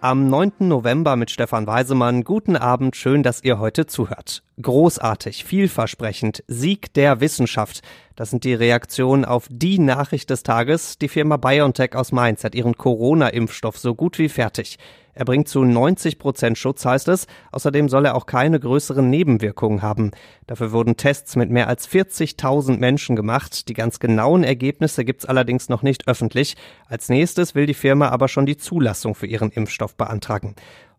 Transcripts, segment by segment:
Am 9. November mit Stefan Weisemann. Guten Abend, schön, dass ihr heute zuhört. Großartig, vielversprechend, Sieg der Wissenschaft. Das sind die Reaktionen auf die Nachricht des Tages. Die Firma BioNTech aus Mainz hat ihren Corona-Impfstoff so gut wie fertig. Er bringt zu 90 Prozent Schutz, heißt es. Außerdem soll er auch keine größeren Nebenwirkungen haben. Dafür wurden Tests mit mehr als 40.000 Menschen gemacht. Die ganz genauen Ergebnisse gibt's allerdings noch nicht öffentlich. Als nächstes will die Firma aber schon die Zulassung für ihren Impfstoff beantragen.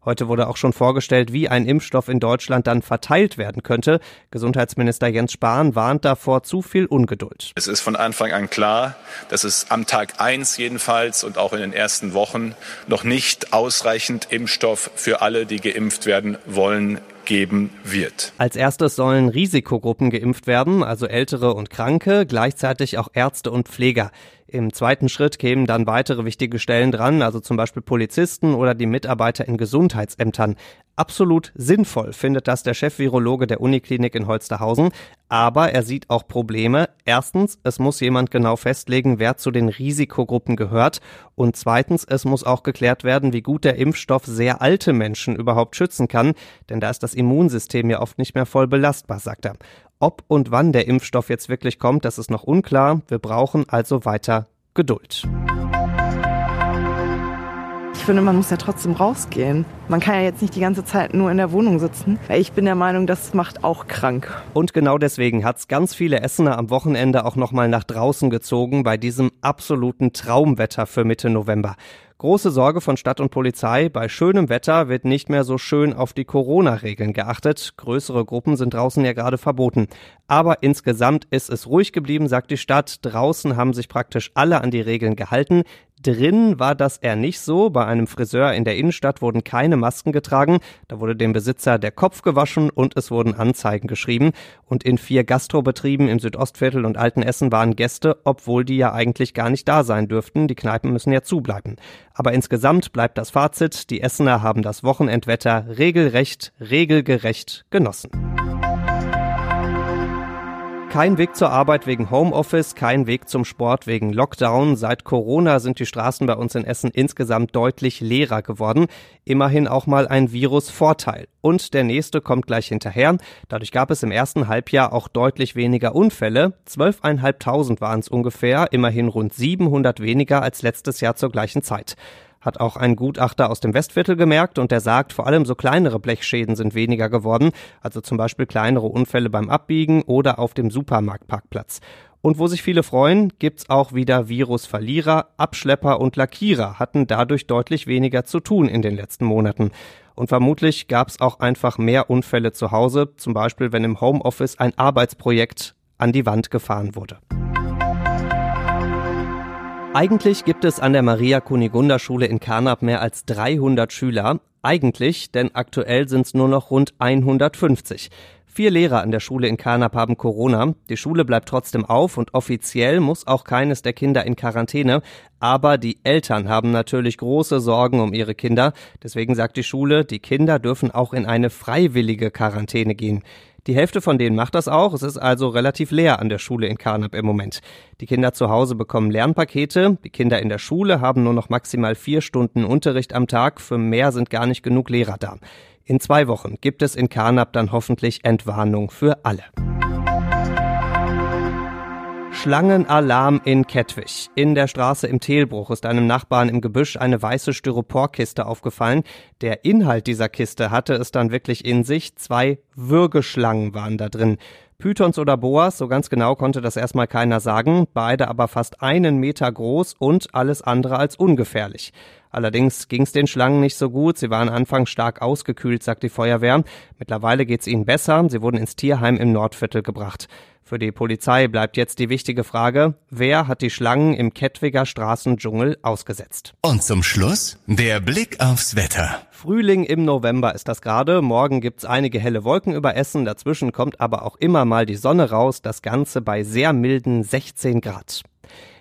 Heute wurde auch schon vorgestellt, wie ein Impfstoff in Deutschland dann verteilt werden könnte. Gesundheitsminister Jens Spahn warnt davor zu viel Ungeduld. Es ist von Anfang an klar, dass es am Tag eins jedenfalls und auch in den ersten Wochen noch nicht ausreichend Impfstoff für alle, die geimpft werden wollen, geben wird. Als erstes sollen Risikogruppen geimpft werden, also Ältere und Kranke, gleichzeitig auch Ärzte und Pfleger. Im zweiten Schritt kämen dann weitere wichtige Stellen dran, also zum Beispiel Polizisten oder die Mitarbeiter in Gesundheitsämtern. Absolut sinnvoll findet das der Chefvirologe der Uniklinik in Holsterhausen, aber er sieht auch Probleme. Erstens, es muss jemand genau festlegen, wer zu den Risikogruppen gehört und zweitens, es muss auch geklärt werden, wie gut der Impfstoff sehr alte Menschen überhaupt schützen kann, denn da ist das Immunsystem ja oft nicht mehr voll belastbar, sagt er. Ob und wann der Impfstoff jetzt wirklich kommt, das ist noch unklar. Wir brauchen also weiter Geduld. Ich finde, man muss ja trotzdem rausgehen. Man kann ja jetzt nicht die ganze Zeit nur in der Wohnung sitzen. Ich bin der Meinung, das macht auch krank. Und genau deswegen hat's ganz viele Essener am Wochenende auch nochmal nach draußen gezogen bei diesem absoluten Traumwetter für Mitte November. Große Sorge von Stadt und Polizei. Bei schönem Wetter wird nicht mehr so schön auf die Corona-Regeln geachtet. Größere Gruppen sind draußen ja gerade verboten. Aber insgesamt ist es ruhig geblieben, sagt die Stadt. Draußen haben sich praktisch alle an die Regeln gehalten. Drin war das eher nicht so. Bei einem Friseur in der Innenstadt wurden keine Masken getragen. Da wurde dem Besitzer der Kopf gewaschen und es wurden Anzeigen geschrieben. Und in vier Gastrobetrieben im Südostviertel und Altenessen waren Gäste, obwohl die ja eigentlich gar nicht da sein dürften. Die Kneipen müssen ja zubleiben. Aber insgesamt bleibt das Fazit. Die Essener haben das Wochenendwetter regelrecht, regelgerecht genossen. Kein Weg zur Arbeit wegen Homeoffice, kein Weg zum Sport wegen Lockdown. Seit Corona sind die Straßen bei uns in Essen insgesamt deutlich leerer geworden. Immerhin auch mal ein Virusvorteil. Und der nächste kommt gleich hinterher. Dadurch gab es im ersten Halbjahr auch deutlich weniger Unfälle. 12.500 waren es ungefähr, immerhin rund 700 weniger als letztes Jahr zur gleichen Zeit hat auch ein Gutachter aus dem Westviertel gemerkt und der sagt, vor allem so kleinere Blechschäden sind weniger geworden, also zum Beispiel kleinere Unfälle beim Abbiegen oder auf dem Supermarktparkplatz. Und wo sich viele freuen, gibt's auch wieder Virusverlierer, Abschlepper und Lackierer hatten dadurch deutlich weniger zu tun in den letzten Monaten. Und vermutlich gab's auch einfach mehr Unfälle zu Hause, zum Beispiel wenn im Homeoffice ein Arbeitsprojekt an die Wand gefahren wurde. Eigentlich gibt es an der Maria Kunigunda Schule in Karnap mehr als 300 Schüler. Eigentlich, denn aktuell sind es nur noch rund 150. Vier Lehrer an der Schule in Karnap haben Corona. Die Schule bleibt trotzdem auf und offiziell muss auch keines der Kinder in Quarantäne. Aber die Eltern haben natürlich große Sorgen um ihre Kinder. Deswegen sagt die Schule, die Kinder dürfen auch in eine freiwillige Quarantäne gehen. Die Hälfte von denen macht das auch. Es ist also relativ leer an der Schule in Karnap im Moment. Die Kinder zu Hause bekommen Lernpakete. Die Kinder in der Schule haben nur noch maximal vier Stunden Unterricht am Tag. Für mehr sind gar nicht genug Lehrer da. In zwei Wochen gibt es in Karnap dann hoffentlich Entwarnung für alle. Schlangenalarm in Kettwig. In der Straße im Telbruch ist einem Nachbarn im Gebüsch eine weiße Styroporkiste aufgefallen. Der Inhalt dieser Kiste hatte es dann wirklich in sich. Zwei Würgeschlangen waren da drin. Pythons oder Boas, so ganz genau konnte das erstmal keiner sagen, beide aber fast einen Meter groß und alles andere als ungefährlich. Allerdings ging es den Schlangen nicht so gut. Sie waren anfangs stark ausgekühlt, sagt die Feuerwehr. Mittlerweile geht es ihnen besser. Sie wurden ins Tierheim im Nordviertel gebracht. Für die Polizei bleibt jetzt die wichtige Frage, wer hat die Schlangen im Kettwiger Straßendschungel ausgesetzt? Und zum Schluss der Blick aufs Wetter. Frühling im November ist das gerade. Morgen gibt's einige helle Wolken über Essen. Dazwischen kommt aber auch immer mal die Sonne raus. Das Ganze bei sehr milden 16 Grad.